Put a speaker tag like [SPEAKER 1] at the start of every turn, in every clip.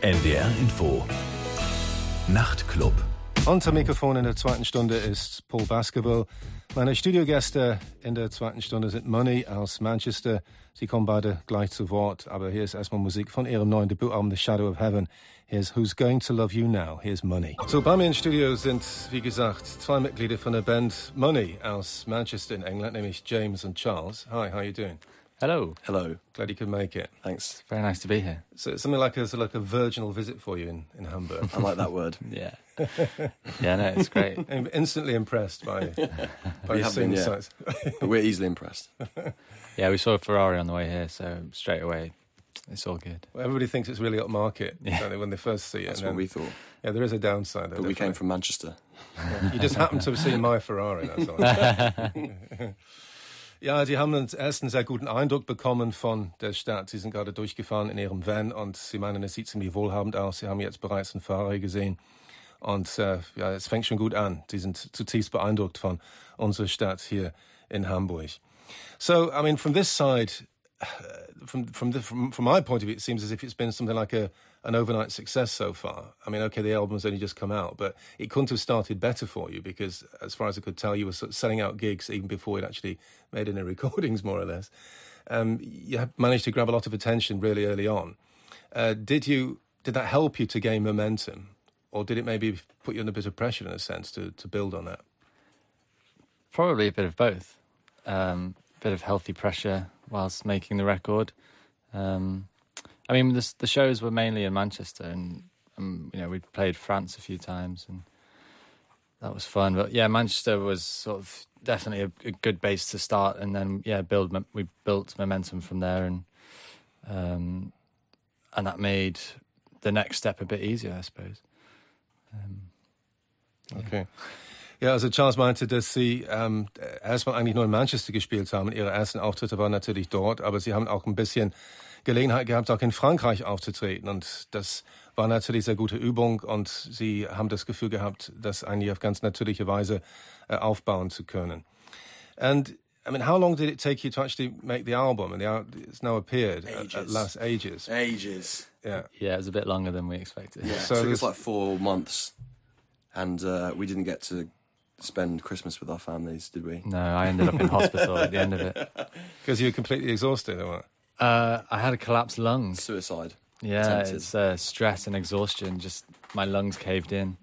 [SPEAKER 1] NDR Info. Nachtclub.
[SPEAKER 2] Unter Mikrofon in der zweiten Stunde ist Paul Basketball. Meine Studiogäste in der zweiten Stunde sind Money aus Manchester. Sie kommen beide gleich zu Wort, aber hier ist erstmal Musik von ihrem neuen Debütalbum The Shadow of Heaven. Here's Who's Going to Love You Now. Here's Money. So bei mir im Studio sind, wie gesagt, zwei Mitglieder von der Band Money aus Manchester in England, nämlich James und Charles. Hi, how are you doing?
[SPEAKER 3] Hello.
[SPEAKER 4] Hello.
[SPEAKER 2] Glad you could make it.
[SPEAKER 4] Thanks.
[SPEAKER 3] Very nice to be here.
[SPEAKER 2] So it's something like a, sort of like a virginal visit for you in, in Hamburg.
[SPEAKER 4] I like that word.
[SPEAKER 3] Yeah. yeah, no, it's great.
[SPEAKER 2] I'm instantly impressed by, by
[SPEAKER 4] We have
[SPEAKER 2] seeing the
[SPEAKER 4] yeah.
[SPEAKER 2] sights.
[SPEAKER 4] But we're easily impressed.
[SPEAKER 3] Yeah, we saw a Ferrari on the way here, so straight away, it's all good.
[SPEAKER 2] Well, everybody thinks it's really upmarket
[SPEAKER 3] Yeah.
[SPEAKER 2] don't they, when they first see it.
[SPEAKER 4] That's
[SPEAKER 2] and
[SPEAKER 4] what
[SPEAKER 2] then-
[SPEAKER 4] we thought.
[SPEAKER 2] Yeah, there is a downside. Though,
[SPEAKER 4] But we came from Manchester.
[SPEAKER 2] Yeah. You just happened to have seen my Ferrari. That's all. Ja, die haben einen ersten sehr guten Eindruck bekommen von der Stadt. Sie sind gerade durchgefahren in ihrem Van und sie meinen, es sieht ziemlich wohlhabend aus. Sie haben jetzt bereits einen Ferrari gesehen. Und äh, ja, es fängt schon gut an. Sie sind zutiefst beeindruckt von unserer Stadt hier in Hamburg. So, I mean, from this side, uh, from from, the, from from my point of view, it seems as if it's been something like a an overnight success so far. I mean, okay, the album's only just come out, but it couldn't have started better for you because, as far as I could tell, you were selling out gigs even before you'd actually made any recordings, more or less. Um, you managed to grab a lot of attention really early on. Uh, did you? Did that help you to gain momentum, or did it maybe put you under a bit of pressure in a sense to to build on that?
[SPEAKER 3] Probably a bit of both. Um, a bit of healthy pressure whilst making the record. Um, I mean, the, the shows were mainly in Manchester, and um, you know we'd played France a few times, and that was fun. But yeah, Manchester was sort of definitely a, a good base to start, and then yeah, build. We built momentum from there, and um, and that made the next step a bit easier, I suppose. Um,
[SPEAKER 2] Okay. Ja, also Charles meinte, dass Sie ähm, erstmal eigentlich nur in Manchester gespielt haben. Ihre ersten Auftritte waren natürlich dort, aber Sie haben auch ein bisschen Gelegenheit gehabt, auch in Frankreich aufzutreten. Und das war natürlich sehr gute Übung und Sie haben das Gefühl gehabt, das eigentlich auf ganz natürliche Weise äh, aufbauen zu können. And I mean, how long did it take you to actually make the album? And the, al- it's now appeared at, at
[SPEAKER 4] Ages.
[SPEAKER 2] last ages.
[SPEAKER 4] Ages.
[SPEAKER 2] Yeah.
[SPEAKER 3] yeah, it was a bit longer than we expected.
[SPEAKER 4] Yeah.
[SPEAKER 2] So
[SPEAKER 4] it took us like four months. And uh, we didn't get to spend Christmas with our families, did we?
[SPEAKER 3] No, I ended up in hospital at the end of it.
[SPEAKER 2] Because you were completely exhausted, or what?
[SPEAKER 3] Uh, I had a collapsed lung.
[SPEAKER 4] Suicide.
[SPEAKER 3] Yeah,
[SPEAKER 4] Attempted.
[SPEAKER 3] it's uh, stress and exhaustion. Just my lungs caved in,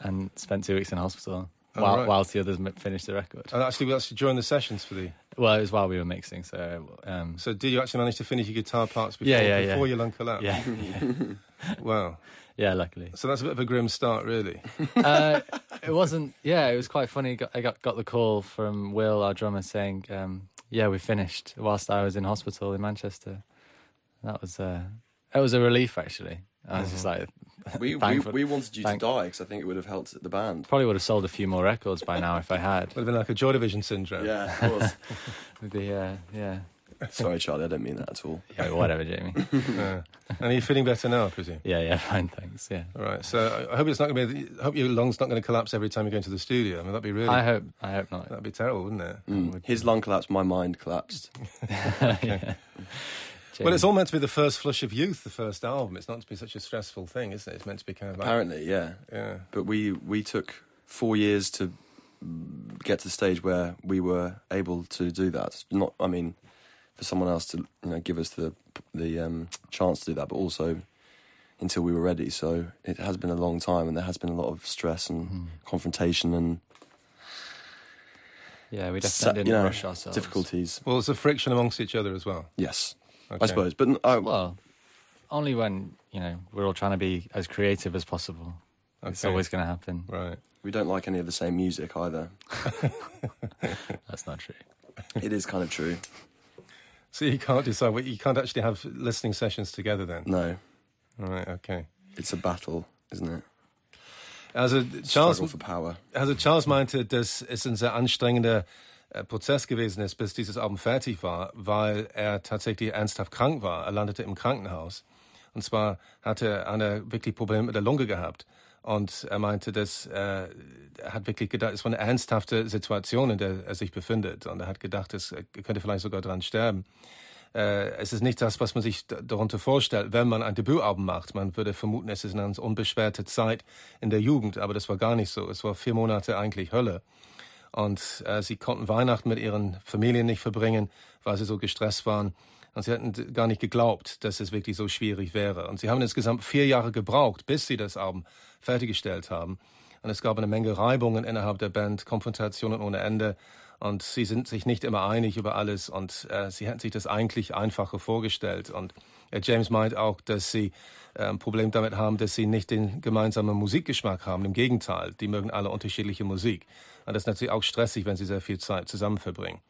[SPEAKER 3] and spent two weeks in hospital
[SPEAKER 2] Oh,
[SPEAKER 3] while,
[SPEAKER 2] right.
[SPEAKER 3] whilst the others finished the record.
[SPEAKER 2] And actually, we actually during the sessions for the
[SPEAKER 3] Well, it was while we were mixing, so um,
[SPEAKER 2] So did you actually manage to finish your guitar parts before,
[SPEAKER 3] Yeah, yeah, yeah.
[SPEAKER 2] before your lung collapsed?
[SPEAKER 3] yeah,
[SPEAKER 2] Wow.
[SPEAKER 3] Yeah. Luckily,
[SPEAKER 2] So that's a bit of a grim start, really.
[SPEAKER 3] uh, it wasn't. Yeah, it was quite funny. Got- I got got the call from Will, our drummer, saying, um, "Yeah, we finished." Whilst I was in hospital in Manchester, that was uh, it was a relief actually. I was just like,
[SPEAKER 4] We, we, we wanted you
[SPEAKER 3] thank-
[SPEAKER 4] to die because I think it would have helped the band.
[SPEAKER 3] probably would have sold a few more records by now if I had.
[SPEAKER 2] Would have been like a Joy Division syndrome.
[SPEAKER 4] Yeah, of course.
[SPEAKER 3] The uh, yeah,
[SPEAKER 4] Sorry, Charlie, I don't mean that at all.
[SPEAKER 3] yeah, whatever, Jamie.
[SPEAKER 2] Yeah. And are you feeling better now, I presume?
[SPEAKER 3] Yeah, yeah, fine, thanks. Yeah,
[SPEAKER 2] All right. So I hope it's not going to be. I hope your lungs not going to collapse every time you go into the studio. I mean, that'd be really.
[SPEAKER 3] I hope, I hope not.
[SPEAKER 2] That'd be terrible, wouldn't it?
[SPEAKER 4] Mm. His lung collapsed, my mind collapsed.
[SPEAKER 3] yeah.
[SPEAKER 2] Well, it's all meant to be the first flush of youth, the first album. It's not to be such a stressful thing, is it? It's meant to be kind of like.
[SPEAKER 4] Apparently, yeah.
[SPEAKER 2] Yeah.
[SPEAKER 4] But we we took four years to get to the stage where we were able to do that. Not, I mean, for someone else to you know give us the the um, chance to do that, but also until we were ready. So it has been a long time, and there has been a lot of stress and
[SPEAKER 3] Hmm.
[SPEAKER 4] confrontation and
[SPEAKER 3] Yeah, we definitely
[SPEAKER 4] you
[SPEAKER 3] didn't
[SPEAKER 4] know,
[SPEAKER 3] rush ourselves.
[SPEAKER 4] difficulties.
[SPEAKER 2] Well, there's a friction amongst each other as well.
[SPEAKER 4] Yes,
[SPEAKER 2] Okay.
[SPEAKER 4] I suppose. But I,
[SPEAKER 3] Well, only when you know we're all trying to be as creative as possible. It's always going to happen.
[SPEAKER 2] Right.
[SPEAKER 4] we don't like any of the same music either.
[SPEAKER 3] That's not true.
[SPEAKER 4] it is kind of true.
[SPEAKER 2] So you can't decide. what- You can't actually have listening sessions together then.
[SPEAKER 4] No,
[SPEAKER 2] Right. Okay.
[SPEAKER 4] it's a battle, isn't it?
[SPEAKER 2] Also Charles,
[SPEAKER 4] Struggle for power.
[SPEAKER 2] also Charles meinte, dass es ein sehr anstrengender äh, Prozess gewesen ist, bis dieses Album fertig war, weil er tatsächlich ernsthaft krank war. Er landete im Krankenhaus. Und zwar hatte er eine wirklich Probleme mit der Lunge gehabt. Und er meinte, dass äh, er hat wirklich gedacht, es war eine ernsthafte Situation, in der er sich befindet. Und er hat gedacht, es er könnte vielleicht sogar dran sterben. Äh, es ist nicht das, was man sich darunter vorstellt, wenn man ein Debütalbum macht. Man würde vermuten, es ist eine ganz unbeschwerte Zeit in der Jugend, aber das war gar nicht so. Es war vier Monate eigentlich Hölle. Und äh, sie konnten Weihnachten mit ihren Familien nicht verbringen, weil sie so gestresst waren. Und sie hatten gar nicht geglaubt, dass es wirklich so schwierig wäre. Und sie haben insgesamt vier Jahre gebraucht, bis sie das Album fertiggestellt haben. Und es gab eine Menge Reibungen innerhalb der Band, Konfrontationen ohne Ende. Und sie sind sich nicht immer einig über alles. Und äh, sie hätten sich das eigentlich einfacher vorgestellt. Und äh, James meint auch, dass sie äh, ein Problem damit haben, dass sie nicht den gemeinsamen Musikgeschmack haben. Im Gegenteil, die mögen alle unterschiedliche Musik. Und das ist natürlich auch stressig, wenn sie sehr viel Zeit zusammen verbringen.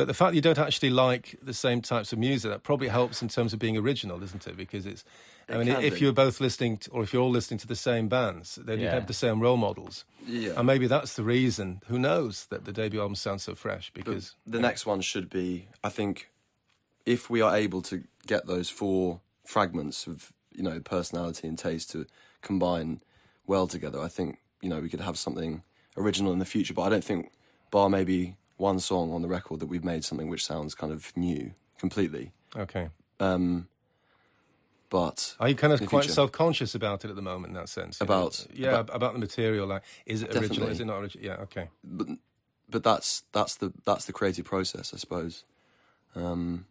[SPEAKER 2] But the fact that you don't actually like the same types of music, that probably helps in terms of being original, isn't it? Because it's, I mean, if be. you're both listening, to, or if you're all listening to the same bands, then yeah. you have the same role models.
[SPEAKER 4] Yeah.
[SPEAKER 2] And maybe that's the reason, who knows, that the debut album sounds so fresh. Because
[SPEAKER 4] the, the next one should be, I think, if we are able to get those four fragments of, you know, personality and taste to combine well together, I think, you know, we could have something original in the future. But I don't think, bar maybe one song on the record that we've made something which sounds kind of new completely.
[SPEAKER 2] Okay.
[SPEAKER 4] Um, but
[SPEAKER 2] are you kind of quite self-conscious about it at the moment in that sense?
[SPEAKER 4] About
[SPEAKER 2] know? yeah, about, about, the material. Like, is it definitely. original? Is it not original? Yeah, okay.
[SPEAKER 4] But but that's that's the that's the creative process, I suppose. Um,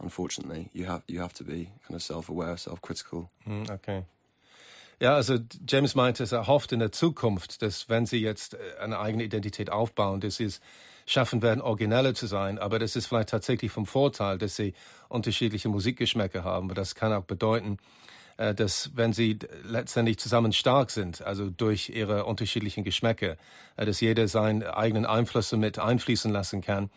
[SPEAKER 4] unfortunately, you have you have to be kind of self-aware, self-critical.
[SPEAKER 2] Mm, okay. Ja, also James meinte, es erhofft in der Zukunft, dass wenn sie jetzt äh, eine eigene Identität aufbauen, dass sie es schaffen werden, origineller zu sein. Aber das ist vielleicht tatsächlich vom Vorteil, dass sie unterschiedliche Musikgeschmäcker haben. Aber das kann auch bedeuten, äh, dass wenn sie letztendlich zusammen stark sind, also durch ihre unterschiedlichen Geschmäcker, äh, dass jeder seinen eigenen Einflüsse mit einfließen lassen kann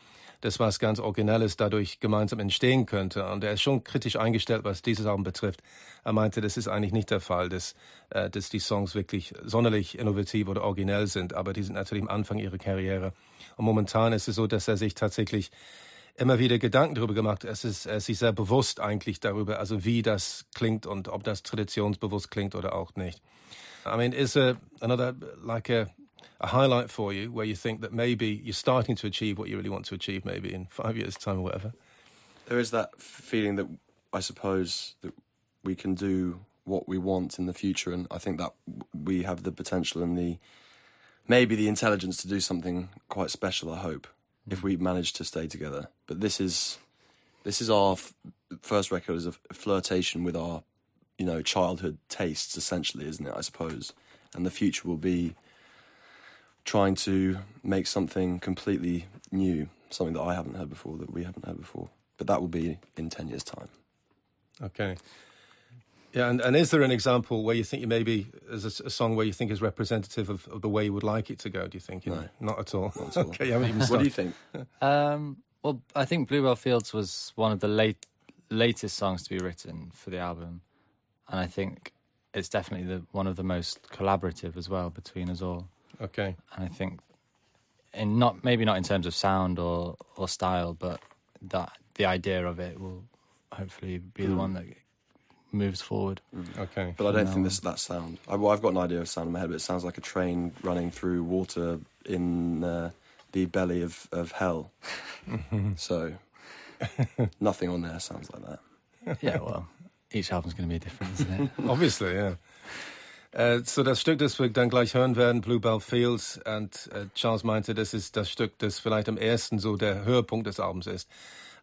[SPEAKER 2] das was ganz Originelles dadurch gemeinsam entstehen könnte. Und er ist schon kritisch eingestellt, was dieses Album betrifft. Er meinte, das ist eigentlich nicht der Fall, dass, äh, dass die Songs wirklich sonderlich innovativ oder originell sind, aber die sind natürlich am Anfang ihrer Karriere. Und momentan ist es so, dass er sich tatsächlich immer wieder Gedanken darüber gemacht. Es ist, er ist sich sehr bewusst eigentlich darüber, also wie das klingt und ob das traditionsbewusst klingt oder auch nicht. I mean, is a another like a a highlight for you where you think that maybe you're starting to achieve what you really want to achieve maybe in five years' time or whatever?
[SPEAKER 4] There is that feeling that I suppose that we can do what we want in the future, and I think that we have the potential and the maybe the intelligence to do something quite special. I hope mm. if we manage to stay together. But this is this is our f- first record as a flirtation with our you know childhood tastes, essentially, isn't it? I suppose, and the future will be trying to make something completely new, something that I haven't heard before, that we haven't heard before. But that will be in 10 years' time.
[SPEAKER 2] Okay. Yeah, and, and is there an example where you think you maybe as a, a, song where you think is representative of, of, the way you would like it to go? Do you think? You
[SPEAKER 4] no, know?
[SPEAKER 2] not at all.
[SPEAKER 4] Not at all.
[SPEAKER 2] okay,
[SPEAKER 4] what do you think?
[SPEAKER 3] Um, well, I think Bluebell Fields was one of the late latest songs to be written for the album, and I think it's definitely the one of the most collaborative as well between us all.
[SPEAKER 2] Okay.
[SPEAKER 3] And I think, in not maybe not in terms of sound or or style, but that the idea of it will hopefully be mm. the one that moves forward.
[SPEAKER 2] Mm. Okay.
[SPEAKER 4] But I don't think this that sound. I, well, I've got an idea of sound in my head, but it sounds like a train running through water in uh, the belly of of hell. so nothing on there sounds like that.
[SPEAKER 3] Yeah. Well, each album's going to be different, isn't it?
[SPEAKER 2] Obviously, yeah. Äh, so das Stück, das wir dann gleich hören werden, Bluebell Fields, und äh, Charles meinte, das ist das Stück, das vielleicht am ersten so der Höhepunkt des Albums ist.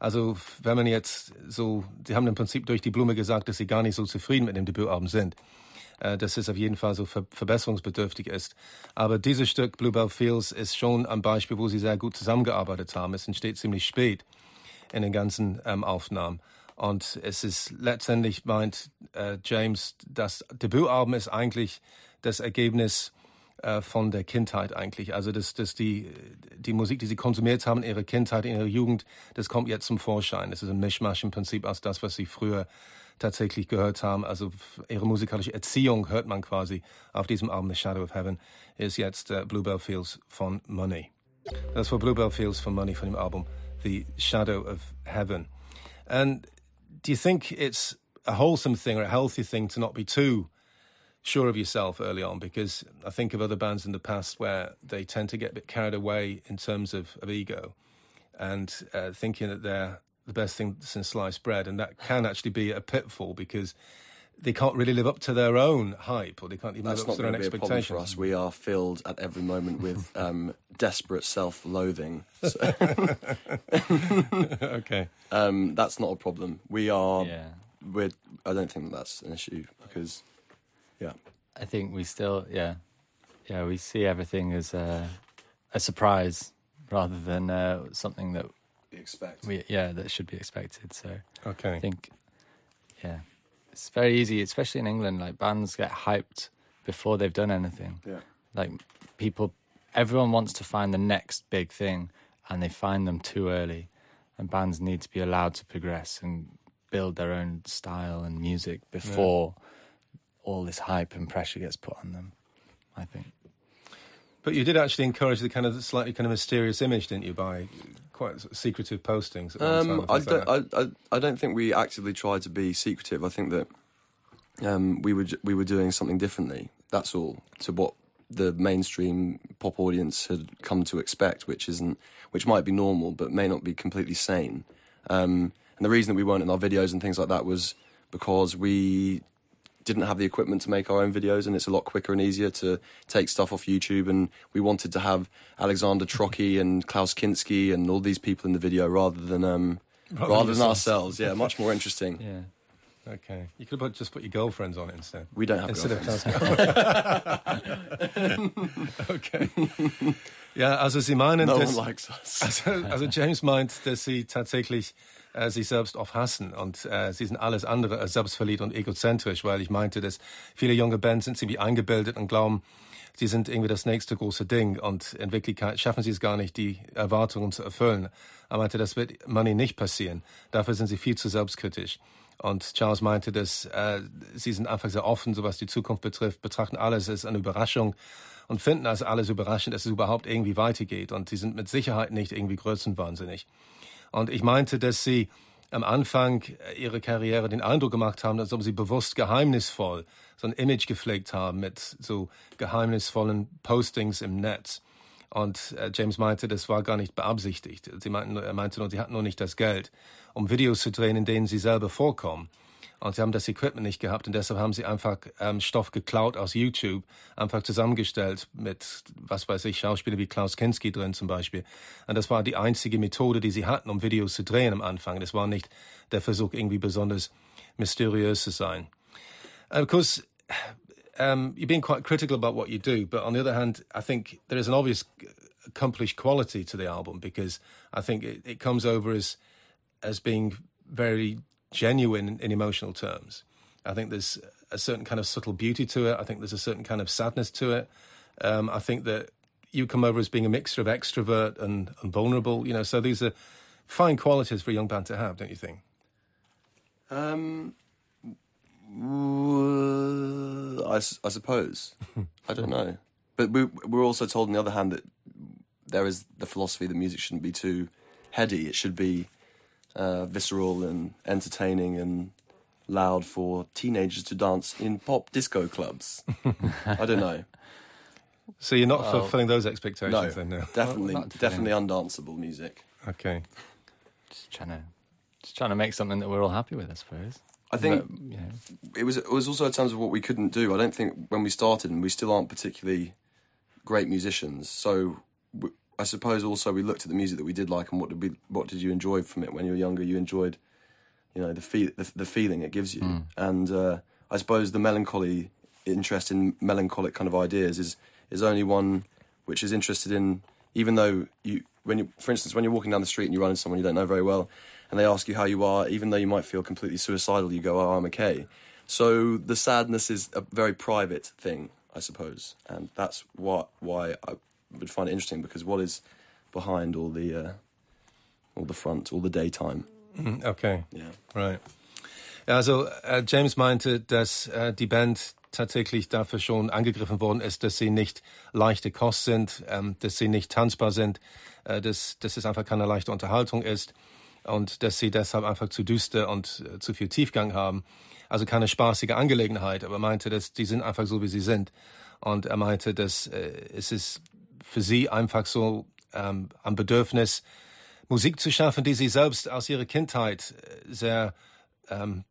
[SPEAKER 2] Also wenn man jetzt so, sie haben im Prinzip durch die Blume gesagt, dass sie gar nicht so zufrieden mit dem Debütalbum sind. Äh, dass es auf jeden Fall so ver verbesserungsbedürftig ist. Aber dieses Stück Bluebell Fields ist schon ein Beispiel, wo sie sehr gut zusammengearbeitet haben. Es entsteht ziemlich spät in den ganzen ähm, Aufnahmen. Und es ist letztendlich, meint äh, James, das Debütalbum ist eigentlich das Ergebnis äh, von der Kindheit eigentlich. Also dass, dass die, die Musik, die sie konsumiert haben in ihrer Kindheit, in ihrer Jugend, das kommt jetzt zum Vorschein. Es ist ein Mischmasch im Prinzip aus das, was sie früher tatsächlich gehört haben. Also ihre musikalische Erziehung hört man quasi auf diesem Album The Shadow of Heaven, ist jetzt äh, Bluebell Fields von Money. Das war Bluebell Fields von Money von dem Album The Shadow of Heaven. And do you think it's a wholesome thing or a healthy thing to not be too sure of yourself early on? Because I think of other bands in the past where they tend to get a bit carried away in terms of, of ego and uh, thinking that they're the best thing since sliced bread, and that can actually be a pitfall because they can't really live up to their own hype, or they can't even
[SPEAKER 4] That's
[SPEAKER 2] live
[SPEAKER 4] not
[SPEAKER 2] up to their
[SPEAKER 4] going
[SPEAKER 2] own
[SPEAKER 4] to be a problem
[SPEAKER 2] expectations.
[SPEAKER 4] for us. We are filled at every moment with um, desperate self-loathing. So,
[SPEAKER 2] okay.
[SPEAKER 4] um, that's not a problem. We are.
[SPEAKER 3] Yeah.
[SPEAKER 4] We're. I don't think that's an issue because, yeah.
[SPEAKER 3] I think we still, yeah, yeah, we see everything as a, a surprise rather than uh, something that we
[SPEAKER 4] expect.
[SPEAKER 3] we, yeah, that should be expected. So
[SPEAKER 2] okay, I
[SPEAKER 3] think, yeah, it's very easy, especially in England. Like bands get hyped before they've done anything.
[SPEAKER 4] Yeah.
[SPEAKER 3] Like people, everyone wants to find the next big thing, and they find them too early. And bands need to be allowed to progress and build their own style and music before all this hype and pressure gets put on them. I think.
[SPEAKER 2] But you did actually encourage the kind of slightly kind of mysterious image, didn't you, by quite secretive postings? At one time
[SPEAKER 4] Um, I don't. I, I, I don't think we actively tried to be secretive. I think that um, we were we were doing something differently. That's all to what the mainstream pop audience had come to expect, which isn't, which might be normal, but may not be completely sane. Um, and the reason that we weren't in our videos and things like that was because we didn't have the equipment to make our own videos, and it's a lot quicker and easier to take stuff off YouTube. And we wanted to have Alexander Trocchi and Klaus Kinski and all these people in the video rather than um,
[SPEAKER 2] Rather
[SPEAKER 4] rather,
[SPEAKER 2] than
[SPEAKER 4] than ourselves. Yeah, much more interesting.
[SPEAKER 3] Yeah.
[SPEAKER 2] Okay. You could have just put your girlfriends on it instead.
[SPEAKER 4] We don't have
[SPEAKER 2] Instead of
[SPEAKER 4] girlfriends.
[SPEAKER 2] okay. Ja, also Sie meinen,
[SPEAKER 4] No
[SPEAKER 2] dass,
[SPEAKER 4] one likes us.
[SPEAKER 2] also, also James meint, dass Sie tatsächlich äh, sich selbst oft hassen und äh, Sie sind alles andere als selbstverliebt und egozentrisch, weil ich meinte, dass viele junge Bands sind ziemlich eingebildet und glauben, sie sind irgendwie das nächste große Ding und in Wirklichkeit schaffen sie es gar nicht, die Erwartungen zu erfüllen. Er meinte, das wird Money nicht passieren. Dafür sind sie viel zu selbstkritisch. Und Charles meinte, dass äh, sie sind einfach sehr offen, so was die Zukunft betrifft, betrachten alles als eine Überraschung und finden als alles überraschend, dass es überhaupt irgendwie weitergeht. Und sie sind mit Sicherheit nicht irgendwie größenwahnsinnig. Und ich meinte, dass sie am Anfang ihrer Karriere den Eindruck gemacht haben, als ob sie bewusst geheimnisvoll so ein Image gepflegt haben mit so geheimnisvollen Postings im Netz. Und äh, James meinte, das war gar nicht beabsichtigt. Sie meinten, er meinte nur, sie hatten nur nicht das Geld, um Videos zu drehen, in denen sie selber vorkommen. Und sie haben das Equipment nicht gehabt und deshalb haben sie einfach ähm, Stoff geklaut aus YouTube, einfach zusammengestellt mit, was weiß ich, Schauspieler wie Klaus Kinski drin zum Beispiel. Und das war die einzige Methode, die sie hatten, um Videos zu drehen am Anfang. Das war nicht der Versuch, irgendwie besonders mysteriös zu sein. Of course, um, you've been quite critical about what you do, but on the other hand, I think there is an obvious accomplished quality to the album because I think it, it comes over as as being very genuine in, emotional terms. I think there's a certain kind of subtle beauty to it. I think there's a certain kind of sadness to it. Um, I think that you come over as being a mixture of extrovert and, and vulnerable. You know, so these are fine qualities for a young band to have, don't you think?
[SPEAKER 4] Um, w- I, I suppose. I don't know. But we, we're also told, on the other hand, that there is the philosophy that music shouldn't be too heady. It should be uh, visceral and entertaining and loud for teenagers to dance in pop disco clubs. I don't know.
[SPEAKER 2] So you're not
[SPEAKER 3] Well,
[SPEAKER 2] fulfilling those expectations
[SPEAKER 4] No,
[SPEAKER 2] then, no?
[SPEAKER 4] definitely,
[SPEAKER 3] not
[SPEAKER 4] definitely undanceable music.
[SPEAKER 2] Okay.
[SPEAKER 3] Just trying to, just trying to make something that we're all happy with, I suppose.
[SPEAKER 4] I think
[SPEAKER 3] But, you know,
[SPEAKER 4] it was it was also in terms of what we couldn't do. I don't think when we started, and we still aren't particularly great musicians. So w I suppose also we looked at the music that we did like, and what did we what did you enjoy from it? When you were younger? You enjoyed, you know, the feel the, the feeling it gives you, and uh, I suppose the melancholy interest in melancholic kind of ideas is is only one which is interested in even though you when you for instance when you're walking down the street and you run into someone you don't know very well and they ask you how you are even though you might feel completely suicidal you go oh i'm okay. So the sadness is a very private thing i suppose. And that's what why i would find it interesting because what is behind all the uh, all the front all the daytime
[SPEAKER 2] Mhm, Okay.
[SPEAKER 4] yeah
[SPEAKER 2] Right. Also äh, James meinte, dass äh, die Band tatsächlich dafür schon angegriffen worden ist, dass sie nicht leichte Kost sind, ähm, dass sie nicht tanzbar sind, äh, dass, dass es einfach keine leichte Unterhaltung ist und dass sie deshalb einfach zu düster und äh, zu viel Tiefgang haben. Also keine spaßige Angelegenheit, aber er meinte, dass die sind einfach so, wie sie sind. Und er meinte, dass äh, es ist für sie einfach so ähm, ein Bedürfnis, Musik zu schaffen, die sie selbst aus ihrer Kindheit äh, sehr ähm,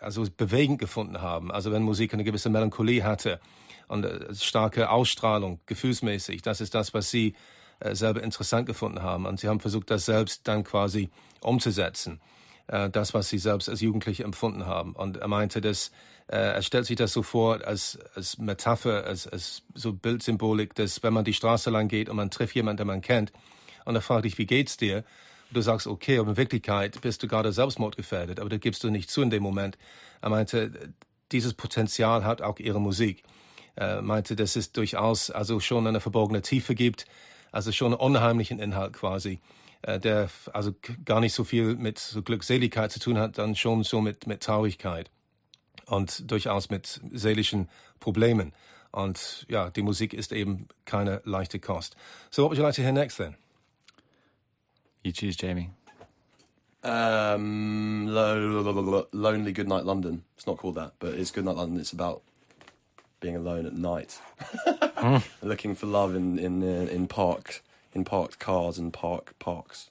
[SPEAKER 2] also bewegend gefunden haben. Also wenn Musik eine gewisse Melancholie hatte und äh, starke Ausstrahlung, gefühlsmäßig, das ist das, was sie äh, selber interessant gefunden haben. Und sie haben versucht, das selbst dann quasi umzusetzen. Äh, das, was sie selbst als Jugendliche empfunden haben. Und er meinte, dass äh, er stellt sich das so vor als, als Metapher, als, als so Bildsymbolik, dass wenn man die Straße lang geht und man trifft jemanden, den man kennt, und er fragt dich, wie geht's dir? du sagst, okay, aber in Wirklichkeit bist du gerade selbstmordgefährdet, aber da gibst du nicht zu in dem Moment. Er meinte, dieses Potenzial hat auch ihre Musik. Er meinte, dass es durchaus also schon eine verborgene Tiefe gibt, also schon einen unheimlichen Inhalt quasi, äh, der also gar nicht so viel mit so Glückseligkeit zu tun hat, dann schon so mit, mit Traurigkeit und durchaus mit seelischen Problemen. Und ja, die Musik ist eben keine leichte Kost. So what would you like to hear next then?
[SPEAKER 3] You choose, Jamie.
[SPEAKER 4] Um, lo- lo- lo- lo- Lonely Goodnight London. It's not called that, but it's Goodnight London. It's about being alone at night, looking for love in in uh, in parks, in parked cars and park parks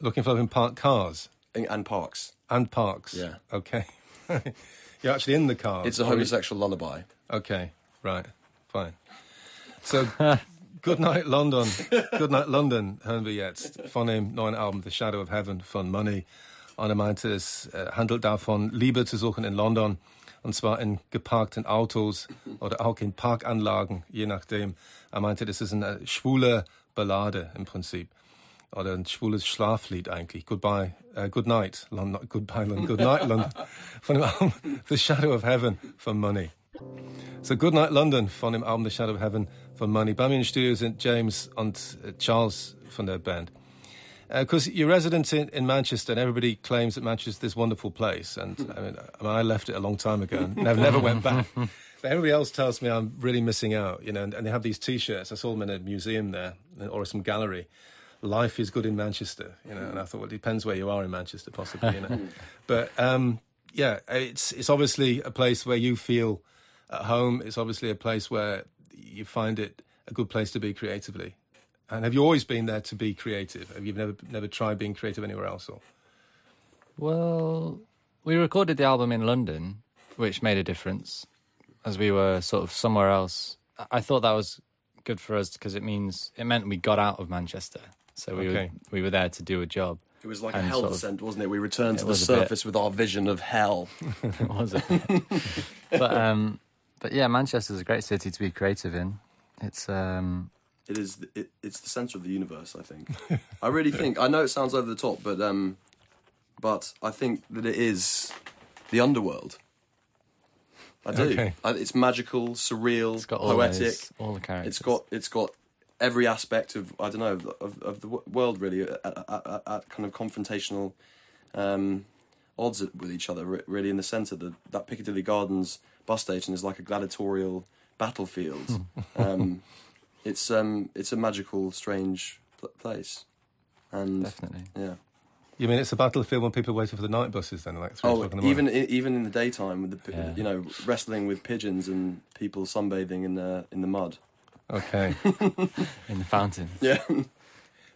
[SPEAKER 2] Looking for love in parked cars
[SPEAKER 4] and, and parks.
[SPEAKER 2] and parks.
[SPEAKER 4] Yeah.
[SPEAKER 2] Okay. You're actually in the car.
[SPEAKER 4] It's a homosexual lullaby.
[SPEAKER 2] Okay, right, fine. So, Good Night London, Good Night London wir jetzt von dem neuen Album The Shadow of Heaven von Money. Und er meinte, es handelt davon, Liebe zu suchen in London. Und zwar in geparkten Autos oder auch in Parkanlagen, je nachdem. Er meinte, das ist eine schwule Ballade im Prinzip. Oder ein schwules Schlaflied eigentlich. Goodbye, uh, Good Night, London, Goodbye, London, Good Night London. Von dem Album The Shadow of Heaven von Money. So Good Night London von dem Album The Shadow of Heaven von Money. Bei mir im Studio sind James und äh, Charles von der Band. Because you're resident in, in Manchester, and everybody claims that Manchester is this wonderful place. And I mean, I, mean, I left it a long time ago and never, never went back. But everybody else tells me I'm really missing out, you know. And, and they have these T-shirts. I saw them in a museum there or some gallery. Life is good in Manchester, you know. And I thought, well, it depends where you are in Manchester, possibly, you know. but um, yeah, it's it's obviously a place where you feel at home. It's obviously a place where you find it a good place to be creatively. And have you always been there to be creative? Have you never never tried being creative anywhere else? Or
[SPEAKER 3] Well, we recorded the album in London, which made a difference, as we were sort of somewhere else. I- I thought that was good for us because it means it meant we got out of Manchester, so we
[SPEAKER 2] Okay.
[SPEAKER 3] were, we were there to do a job.
[SPEAKER 4] It was like a
[SPEAKER 3] And
[SPEAKER 4] hell
[SPEAKER 3] sort of-
[SPEAKER 4] descent, wasn't it? We returned
[SPEAKER 3] It
[SPEAKER 4] to the
[SPEAKER 3] was bit.
[SPEAKER 4] surface with our vision of hell.
[SPEAKER 3] It was a but um, but yeah, Manchester's a great city to be creative in. It's um,
[SPEAKER 4] It is. It, it's the center of the universe. I think. I really think. I know it sounds over the top, but um, but I think that it is the underworld. I do.
[SPEAKER 2] Okay.
[SPEAKER 4] I, it's magical, surreal,
[SPEAKER 3] it's got all
[SPEAKER 4] poetic.
[SPEAKER 3] those, all the characters.
[SPEAKER 4] It's got. It's got every aspect of I don't know of, of the world really at, at, at, kind of confrontational um, odds with each other. Really, in the centre, the, that Piccadilly Gardens bus station is like a gladiatorial battlefield. um, it's um, it's a magical, strange pl- place, and
[SPEAKER 3] definitely.
[SPEAKER 4] yeah.
[SPEAKER 2] You mean it's a battlefield when people are waiting for the night buses? Then, like three
[SPEAKER 4] Oh,
[SPEAKER 2] o'clock in the morning.
[SPEAKER 4] even even in the daytime with the
[SPEAKER 3] Yeah.
[SPEAKER 4] you know wrestling with pigeons and people sunbathing in the in the mud.
[SPEAKER 2] Okay.
[SPEAKER 3] in the fountain.
[SPEAKER 4] Yeah.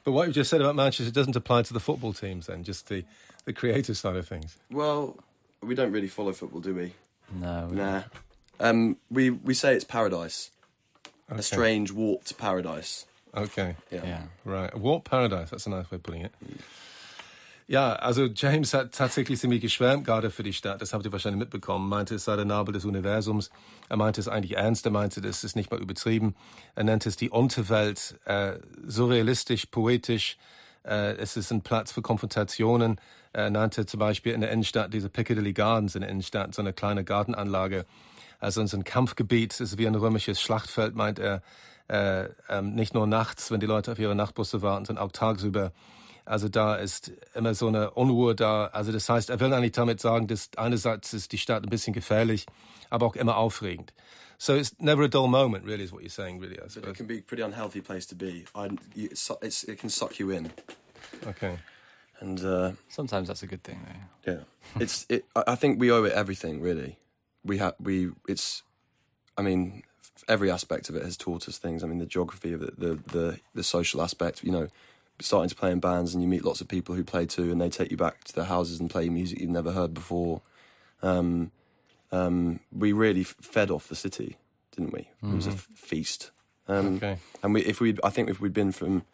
[SPEAKER 2] but what you just said about Manchester doesn't apply to the football teams. Then, just the the creative side of things.
[SPEAKER 4] well, we don't really follow football, do we?
[SPEAKER 3] No, we-
[SPEAKER 4] Nah. Um, we we say it's paradise,
[SPEAKER 2] Okay.
[SPEAKER 4] a strange warped paradise.
[SPEAKER 2] Okay.
[SPEAKER 4] Yeah.
[SPEAKER 3] yeah.
[SPEAKER 2] Right, Warp Paradise, that's a nice way of putting it. Ja, also James hat tatsächlich ziemlich geschwärmt, gerade für die Stadt. Das habt ihr wahrscheinlich mitbekommen. Meinte, es sei der Nabel des Universums. Er meinte es eigentlich ernst. Er meinte, das ist nicht mal übertrieben. Er nennt es die Unterwelt, äh, surrealistisch, poetisch. Äh, es ist ein Platz für Konfrontationen. Er nannte zum Beispiel in der Innenstadt diese Piccadilly Gardens in der Innenstadt, so eine kleine Gartenanlage. Also so ein Kampfgebiet, es ist wie ein römisches Schlachtfeld, meint er. Äh, ähm, nicht nur nachts, wenn die Leute auf ihre Nachtbusse warten, sondern auch tagsüber. Also da ist immer so eine Unruhe da. Also das heißt, er will eigentlich damit sagen, dass einerseits ist die Stadt ein bisschen gefährlich, aber auch immer aufregend. So it's never a dull moment, really, is what you're saying, really. I
[SPEAKER 4] But it can be a pretty unhealthy place to be. I, you, it's, it's, it can suck you in,
[SPEAKER 2] Okay.
[SPEAKER 4] and uh,
[SPEAKER 3] Sometimes that's a good thing, though.
[SPEAKER 4] yeah, it's. It, I I think we owe it everything. Really, we have. We. It's. I mean, every aspect of it has taught us things. I mean, the geography of it, the the the social aspect. You know, starting to play in bands and you meet lots of people who play too, and they take you back to their houses and play music you've never heard before. Um, um, we really f- fed off the city, didn't we? It was a f- feast. Um,
[SPEAKER 2] Okay.
[SPEAKER 4] And we, if we, I think, if we'd been from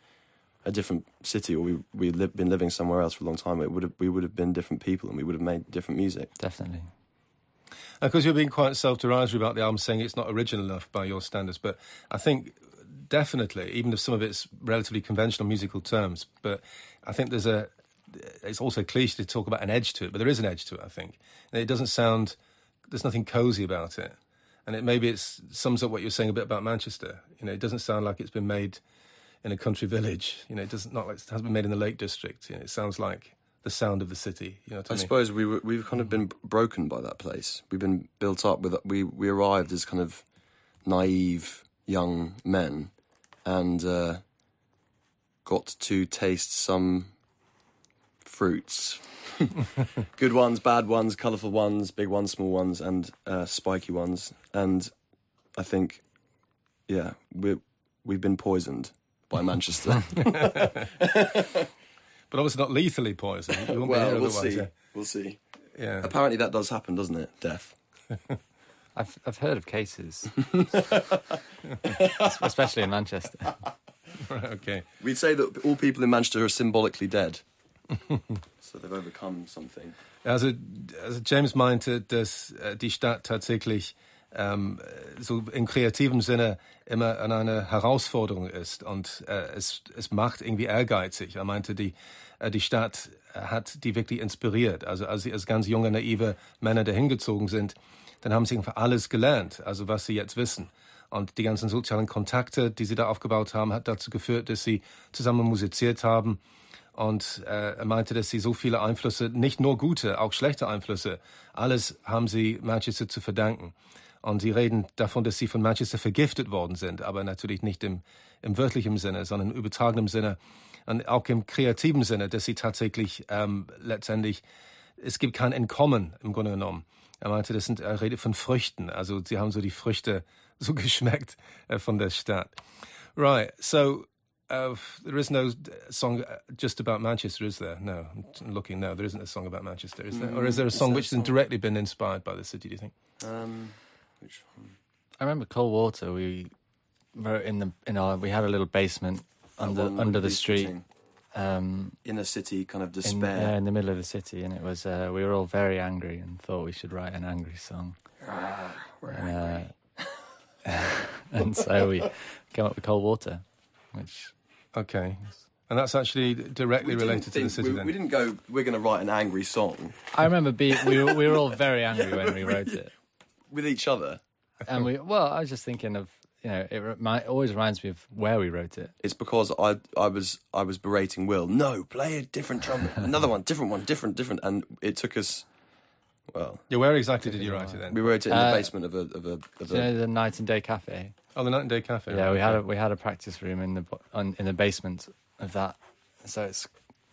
[SPEAKER 4] a different city or we we li- been living somewhere else for a long time, it would have we would have been different people and we would have made different music.
[SPEAKER 3] Definitely.
[SPEAKER 2] Of course, you're being quite self-derogatory about the album, saying it's not original enough by your standards. But I think definitely, even if some of it's relatively conventional musical terms, but I think there's a. It's also cliche to talk about an edge to it, but there is an edge to it. I think and it doesn't sound. There's nothing cozy about it, and it maybe it sums up what you're saying a bit about Manchester. You know, it doesn't sound like it's been made in a country village. You know, it doesn't not like it hasn't been made in the Lake District. You know, it sounds like the sound of the city. You know what I,
[SPEAKER 4] I
[SPEAKER 2] mean?
[SPEAKER 4] suppose we were, we've kind of been broken by that place. We've been built up with we we arrived as kind of naive young men and uh, got to taste some fruits. Good ones, bad ones, colourful ones, big ones, small ones, and uh, spiky ones. And I think, yeah, we we've been poisoned by Manchester.
[SPEAKER 2] but obviously not lethally poisoned. You won't be
[SPEAKER 4] well, we'll see.
[SPEAKER 2] yeah.
[SPEAKER 4] We'll see.
[SPEAKER 2] Yeah.
[SPEAKER 4] Apparently, that does happen, doesn't it? Death.
[SPEAKER 3] I've I've heard of cases, especially in Manchester.
[SPEAKER 2] Right, okay.
[SPEAKER 4] We'd say that all people in Manchester are symbolically dead. so they've overcome something.
[SPEAKER 2] Also, also James meinte, dass äh, die Stadt tatsächlich ähm, so im kreativen Sinne immer an eine Herausforderung ist und äh, es, es macht irgendwie ehrgeizig. Er meinte, die, äh, die Stadt hat die wirklich inspiriert. Also als sie als ganz junge, naive Männer dahin gezogen sind, dann haben sie einfach alles gelernt, also was sie jetzt wissen. Und die ganzen sozialen Kontakte, die sie da aufgebaut haben, hat dazu geführt, dass sie zusammen musiziert haben. Und äh, er meinte, dass sie so viele Einflüsse, nicht nur gute, auch schlechte Einflüsse, alles haben sie Manchester zu verdanken. Und sie reden davon, dass sie von Manchester vergiftet worden sind, aber natürlich nicht im, im wörtlichen Sinne, sondern im übertragenen Sinne und auch im kreativen Sinne, dass sie tatsächlich ähm, letztendlich, es gibt kein Entkommen im Grunde genommen. Er meinte, das sind, er redet von Früchten, also sie haben so die Früchte so geschmeckt äh, von der Stadt. Right, so uh, there is no song just about Manchester, is there? No, I'm looking. No, there isn't a song about Manchester, is there? Or is there a song which has
[SPEAKER 4] song?
[SPEAKER 2] directly been inspired by the city? Do you think?
[SPEAKER 4] Um, which one?
[SPEAKER 3] I remember Cold Water. We wrote in the in our we had a little basement under under the
[SPEAKER 4] the
[SPEAKER 3] street,
[SPEAKER 4] thing.
[SPEAKER 3] Um,
[SPEAKER 4] Inner city kind of
[SPEAKER 3] in,
[SPEAKER 4] despair.
[SPEAKER 3] yeah, in the middle of the city, and it was uh, we were all very angry and thought we should write an angry song.
[SPEAKER 4] We're
[SPEAKER 3] And, uh, and so we came up with Cold Water, which
[SPEAKER 2] Okay, and that's actually directly
[SPEAKER 4] We didn't
[SPEAKER 2] related to the city.
[SPEAKER 4] we,
[SPEAKER 2] then
[SPEAKER 4] we didn't go. We're going to write an angry song
[SPEAKER 3] I remember being we were, we were all very angry when we wrote it,
[SPEAKER 4] with each other.
[SPEAKER 3] and we well I was just thinking of you know it, remi- always reminds me of where we wrote it.
[SPEAKER 4] It's because I I was I was berating Will. No, play a different trumpet, Another one, different one, different, different. And it took us. Well,
[SPEAKER 2] yeah, where exactly did you write it then?
[SPEAKER 4] we wrote it in
[SPEAKER 3] Uh,
[SPEAKER 4] the basement of a of a of
[SPEAKER 3] Do you know the Night and Day Cafe?
[SPEAKER 2] Oh, the Night and Day Cafe.
[SPEAKER 3] Yeah,
[SPEAKER 2] right,
[SPEAKER 3] we had a
[SPEAKER 2] okay.
[SPEAKER 3] we had a practice room in the bo- on, in the basement of that, so it's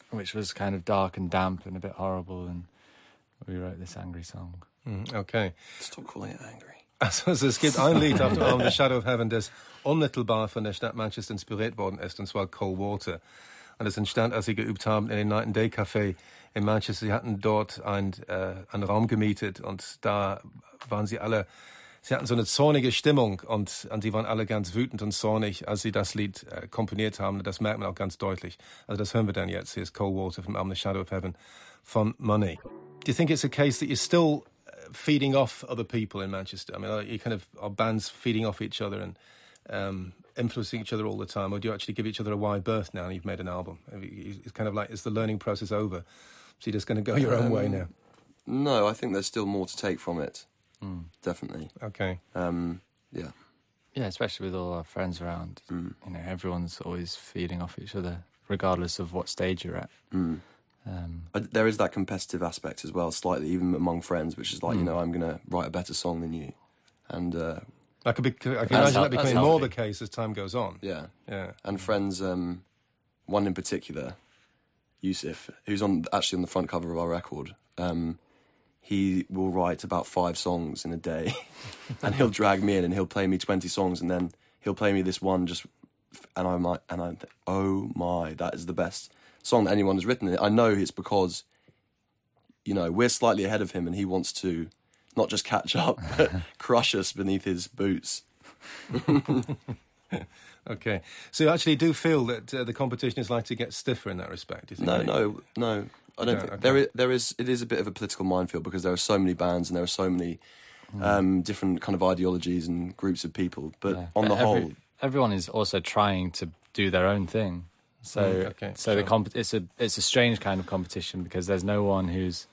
[SPEAKER 3] which was kind of dark and damp and a bit horrible, and we wrote this angry song.
[SPEAKER 2] Mm, okay.
[SPEAKER 4] Stop calling it angry.
[SPEAKER 2] Also, es gibt ein Lied auf dem Album The Shadow of Heaven, das unmittelbar von der Stadt Manchester inspiriert worden ist, und zwar Cold Water. Und es entstand, als sie geübt haben in den Night and Day Café in Manchester. Sie hatten dort ein, äh, einen Raum gemietet und da waren sie alle, sie hatten so eine zornige Stimmung und, und die waren alle ganz wütend und zornig, als sie das Lied äh, komponiert haben. Das merkt man auch ganz deutlich. Also das hören wir dann jetzt. Hier ist Cold Water vom Album The Shadow of Heaven von Money. Do you think it's a case that you're still feeding off other people in Manchester? I mean, are you kind of are bands feeding off each other and um, influencing each other all the time, or do you actually give each other a wide berth now and you've made an album? It's kind of like is the learning process over? So you're just going to go your own way now?
[SPEAKER 4] No, I think there's still more to take from it. Definitely.
[SPEAKER 2] Okay.
[SPEAKER 4] Um, yeah.
[SPEAKER 3] Yeah, especially with all our friends around.
[SPEAKER 4] Mm.
[SPEAKER 3] You know, everyone's always feeding off each other, regardless of what stage you're at.
[SPEAKER 4] Mm.
[SPEAKER 3] Um,
[SPEAKER 4] Uh, There is that competitive aspect as well, slightly, even among friends, which is like, you know, I'm going to write a better song than you. And uh,
[SPEAKER 2] That could be. I can imagine
[SPEAKER 3] hel-
[SPEAKER 2] that becoming
[SPEAKER 3] that's
[SPEAKER 2] more the case as time goes on.
[SPEAKER 4] yeah.
[SPEAKER 2] Yeah.
[SPEAKER 4] And friends, um, one in particular, Yusuf, who's on actually on the front cover of our record, um, he will write about five songs in a day. and he'll drag me in and he'll play me 20 songs and then he'll play me this one just and I might, and I think, oh my, that is the best song that anyone has written. It, I know it's because, you know, we're slightly ahead of him, and he wants to not just catch up, but crush us beneath his boots.
[SPEAKER 2] okay, so you actually do feel that uh, the competition is likely to get stiffer in that respect? You think?
[SPEAKER 4] No, no, no. I don't
[SPEAKER 2] Yeah,
[SPEAKER 4] think
[SPEAKER 2] okay.
[SPEAKER 4] there is. There is. It is a bit of a political minefield because there are so many bands and there are so many um, different kind of ideologies and groups of people. But
[SPEAKER 3] Yeah.
[SPEAKER 4] on
[SPEAKER 3] But
[SPEAKER 4] the
[SPEAKER 3] every-
[SPEAKER 4] whole,
[SPEAKER 3] everyone is also trying to do their own thing. So,
[SPEAKER 2] Mm, okay,
[SPEAKER 3] so the comp- it's a it's a strange kind of competition because there's no one who's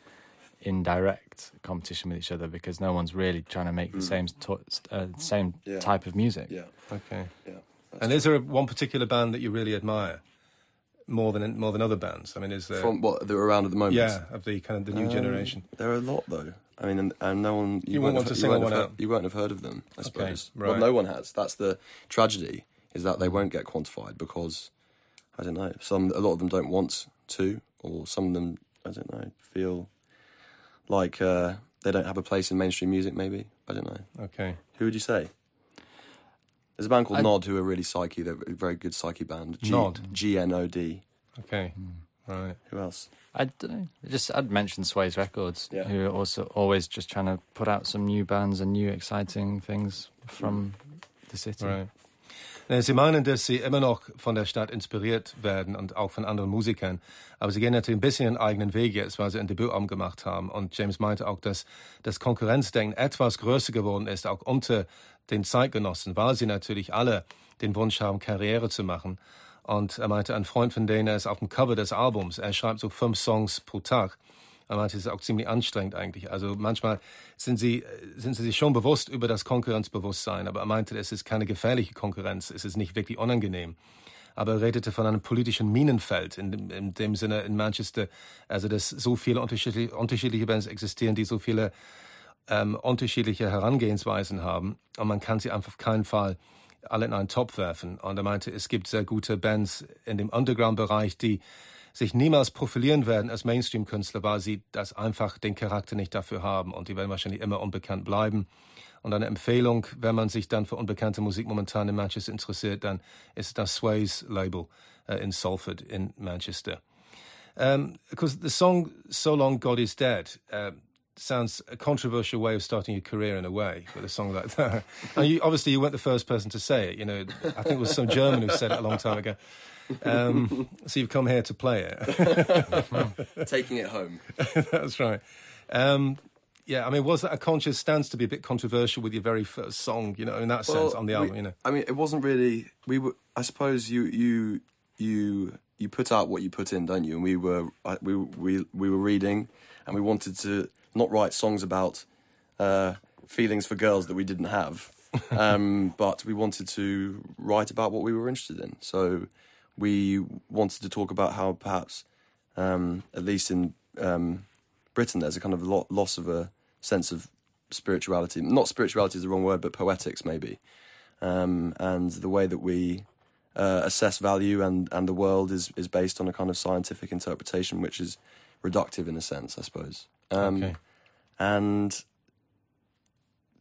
[SPEAKER 3] in direct competition with each other because no one's really trying to make the same to- uh, same
[SPEAKER 4] Mm. Yeah.
[SPEAKER 3] type of music.
[SPEAKER 4] yeah,
[SPEAKER 2] Okay.
[SPEAKER 4] yeah.
[SPEAKER 2] And is there a, one particular band that you really admire more than more than other bands? I mean, is there?
[SPEAKER 4] From what that are around at the moment.
[SPEAKER 2] yeah, of the kind of the new
[SPEAKER 4] Um,
[SPEAKER 2] generation.
[SPEAKER 4] There are a lot though. I mean, and, and no one
[SPEAKER 2] You wouldn't
[SPEAKER 4] won't
[SPEAKER 2] want
[SPEAKER 4] have,
[SPEAKER 2] to
[SPEAKER 4] you
[SPEAKER 2] single one out?
[SPEAKER 4] heard, You won't have heard of them, I suppose.
[SPEAKER 2] Right.
[SPEAKER 4] Well, no one has. That's the tragedy is that they won't get quantified because I don't know. Some a lot of them don't want to, or some of them I don't know feel like uh, they don't have a place in mainstream music. Maybe I don't know.
[SPEAKER 2] Okay.
[SPEAKER 4] Who would you say? There's a band called
[SPEAKER 3] I-
[SPEAKER 4] Nod who are really psyche. They're a very good psyche band. G-
[SPEAKER 2] Nod?
[SPEAKER 4] G N O D.
[SPEAKER 2] Okay. Right.
[SPEAKER 4] Who else?
[SPEAKER 3] I don't know. Just I'd mention Sways Records,
[SPEAKER 4] Yeah.
[SPEAKER 3] who are also always just trying to put out some new bands and new exciting things from the city.
[SPEAKER 2] Right. Äh, Sie meinen, dass Sie immer noch von der Stadt inspiriert werden und auch von anderen Musikern. Aber Sie gehen natürlich ein bisschen ihren eigenen Weg jetzt, weil Sie ein Debütalbum gemacht haben. Und James meinte auch, dass das Konkurrenzdenken etwas größer geworden ist, auch unter den Zeitgenossen, weil sie natürlich alle den Wunsch haben, Karriere zu machen. Und er meinte, ein Freund von denen ist auf dem Cover des Albums. Er schreibt so fünf Songs pro Tag. Er meinte, es ist auch ziemlich anstrengend eigentlich. Also manchmal sind sie, sind sie sich schon bewusst über das Konkurrenzbewusstsein, aber er meinte, es ist keine gefährliche Konkurrenz, es ist nicht wirklich unangenehm. Aber er redete von einem politischen Minenfeld, in in dem Sinne in Manchester, also dass so viele unterschiedliche, unterschiedliche Bands existieren, die so viele ähm, unterschiedliche Herangehensweisen haben. Und man kann sie einfach auf keinen Fall alle in einen Topf werfen. Und er meinte, es gibt sehr gute Bands in dem Underground-Bereich, die sich niemals profilieren werden als Mainstream-Künstler, weil sie das einfach den Charakter nicht dafür haben und die werden wahrscheinlich immer unbekannt bleiben. Und eine Empfehlung, wenn man sich dann für unbekannte Musik momentan in Manchester interessiert, dann ist das Sways Label uh, in Salford in Manchester. Um, because the song "So Long God Is Dead" uh, sounds a controversial way of starting your career in a way with a song like that. and you, obviously, you weren't the first person to say it. You know, I think it was some German who said it a long time ago. Um, so you've come here to play it.
[SPEAKER 4] Taking it home.
[SPEAKER 2] That's right. Um, yeah, I mean, was that a conscious stance to be a bit controversial with your very first song? You know, in that sense, on the album.
[SPEAKER 4] we-
[SPEAKER 2] you know,
[SPEAKER 4] I mean, it wasn't really. We were. I suppose you you you you put out what you put in, don't you? And we were we we we were reading, and we wanted to not write songs about uh, feelings for girls that we didn't have, um, but we wanted to write about what we were interested in. So we wanted to talk about how perhaps, um, at least in um, Britain, there's a kind of lo- loss of a sense of spirituality. Not spirituality is the wrong word, but poetics maybe. Um, and the way that we uh, assess value and, and the world is, is based on a kind of scientific interpretation, which is reductive in a sense, I suppose. Um,
[SPEAKER 2] Okay.
[SPEAKER 4] And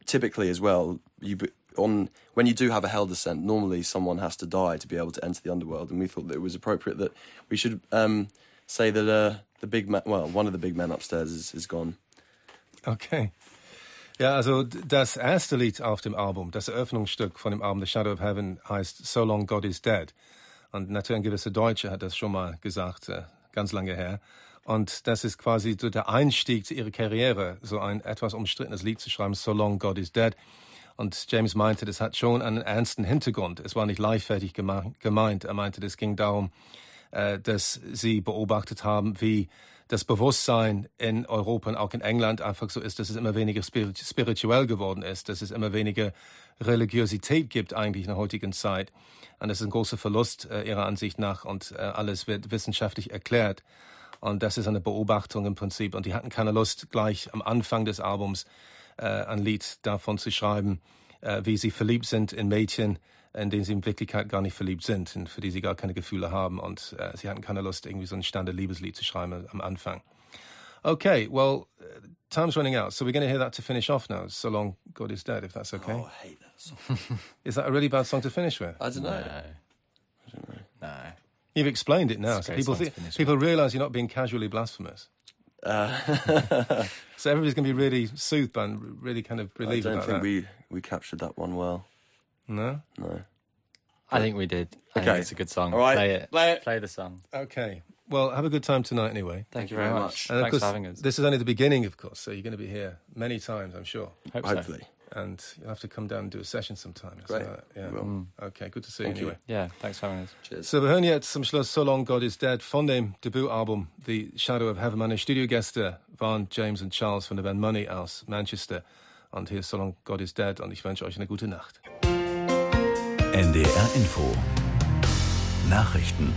[SPEAKER 4] typically, as well, you on when you do have a hell descent, normally someone has to die to be able to enter the underworld, and we thought that it was appropriate that we should um, say that uh, the big man, well, one of the big men upstairs is, is gone.
[SPEAKER 2] Okay. Ja, also das erste Lied auf dem Album, das Eröffnungsstück von dem Album The Shadow of Heaven heißt So Long God Is Dead. Und natürlich ein gewisser Deutscher hat das schon mal gesagt, äh, ganz lange her. Und das ist quasi so der Einstieg zu ihrer Karriere, so ein etwas umstrittenes Lied zu schreiben, So Long God Is Dead. Und James meinte, das hat schon einen ernsten Hintergrund. Es war nicht leichtfertig gemeint. Er meinte, es ging darum, äh, dass sie beobachtet haben, wie das Bewusstsein in Europa und auch in England einfach so ist, dass es immer weniger spirit spirituell geworden ist, dass es immer weniger Religiosität gibt eigentlich in der heutigen Zeit. Und das ist ein großer Verlust äh, ihrer Ansicht nach und äh, alles wird wissenschaftlich erklärt. Und das ist eine Beobachtung im Prinzip. Und die hatten keine Lust, gleich am Anfang des Albums äh, ein Lied davon zu schreiben, äh, wie sie verliebt sind in Mädchen, in denen sie in Wirklichkeit gar nicht verliebt sind und für die sie gar keine Gefühle haben. Und äh, sie hatten keine Lust, irgendwie so ein Standard-Liebeslied zu schreiben am Anfang. Okay, well, uh, time's running out, so we're going to hear that to finish off now. So long, God is dead, if that's okay.
[SPEAKER 4] Oh, I hate that song.
[SPEAKER 2] Is that a really bad song to finish with?
[SPEAKER 4] I don't know.
[SPEAKER 3] No.
[SPEAKER 2] You've explained it now, so people think, people realise you're not being casually blasphemous.
[SPEAKER 4] Uh,
[SPEAKER 2] So everybody's going to be really soothed and really kind of relieved.
[SPEAKER 4] I don't
[SPEAKER 2] about
[SPEAKER 4] think
[SPEAKER 2] that.
[SPEAKER 4] we we captured that one well.
[SPEAKER 2] No.
[SPEAKER 4] No.
[SPEAKER 3] I think we did. I
[SPEAKER 4] Okay.
[SPEAKER 3] think it's a good song.
[SPEAKER 4] All right,
[SPEAKER 3] Play it.
[SPEAKER 4] play it.
[SPEAKER 3] Play the song.
[SPEAKER 2] Okay. Well, have a good time tonight anyway.
[SPEAKER 3] Thank,
[SPEAKER 4] you
[SPEAKER 3] you very
[SPEAKER 4] very
[SPEAKER 3] much.
[SPEAKER 4] much.
[SPEAKER 2] And
[SPEAKER 3] Thanks
[SPEAKER 2] course,
[SPEAKER 3] for having us.
[SPEAKER 2] this is only the beginning, of course. So you're going to be here many times, I'm sure.
[SPEAKER 3] Hope so.
[SPEAKER 4] Hopefully.
[SPEAKER 2] And you'll have to come down and do a session sometime.
[SPEAKER 4] Great.
[SPEAKER 2] something that. Yeah.
[SPEAKER 4] We will. Mm.
[SPEAKER 2] Okay. Good to see
[SPEAKER 4] Thank
[SPEAKER 2] you
[SPEAKER 4] you.
[SPEAKER 3] Yeah, thanks for having us.
[SPEAKER 4] Cheers.
[SPEAKER 2] So wir hören jetzt zum Schluss So Long God Is Dead von dem Debütalbum The Shadow of Heaven. Meine Studiogäste waren James und Charles von der Band Money aus Manchester. Und hier ist So Long God Is Dead und ich wünsche euch eine gute Nacht.
[SPEAKER 1] NDR Info Nachrichten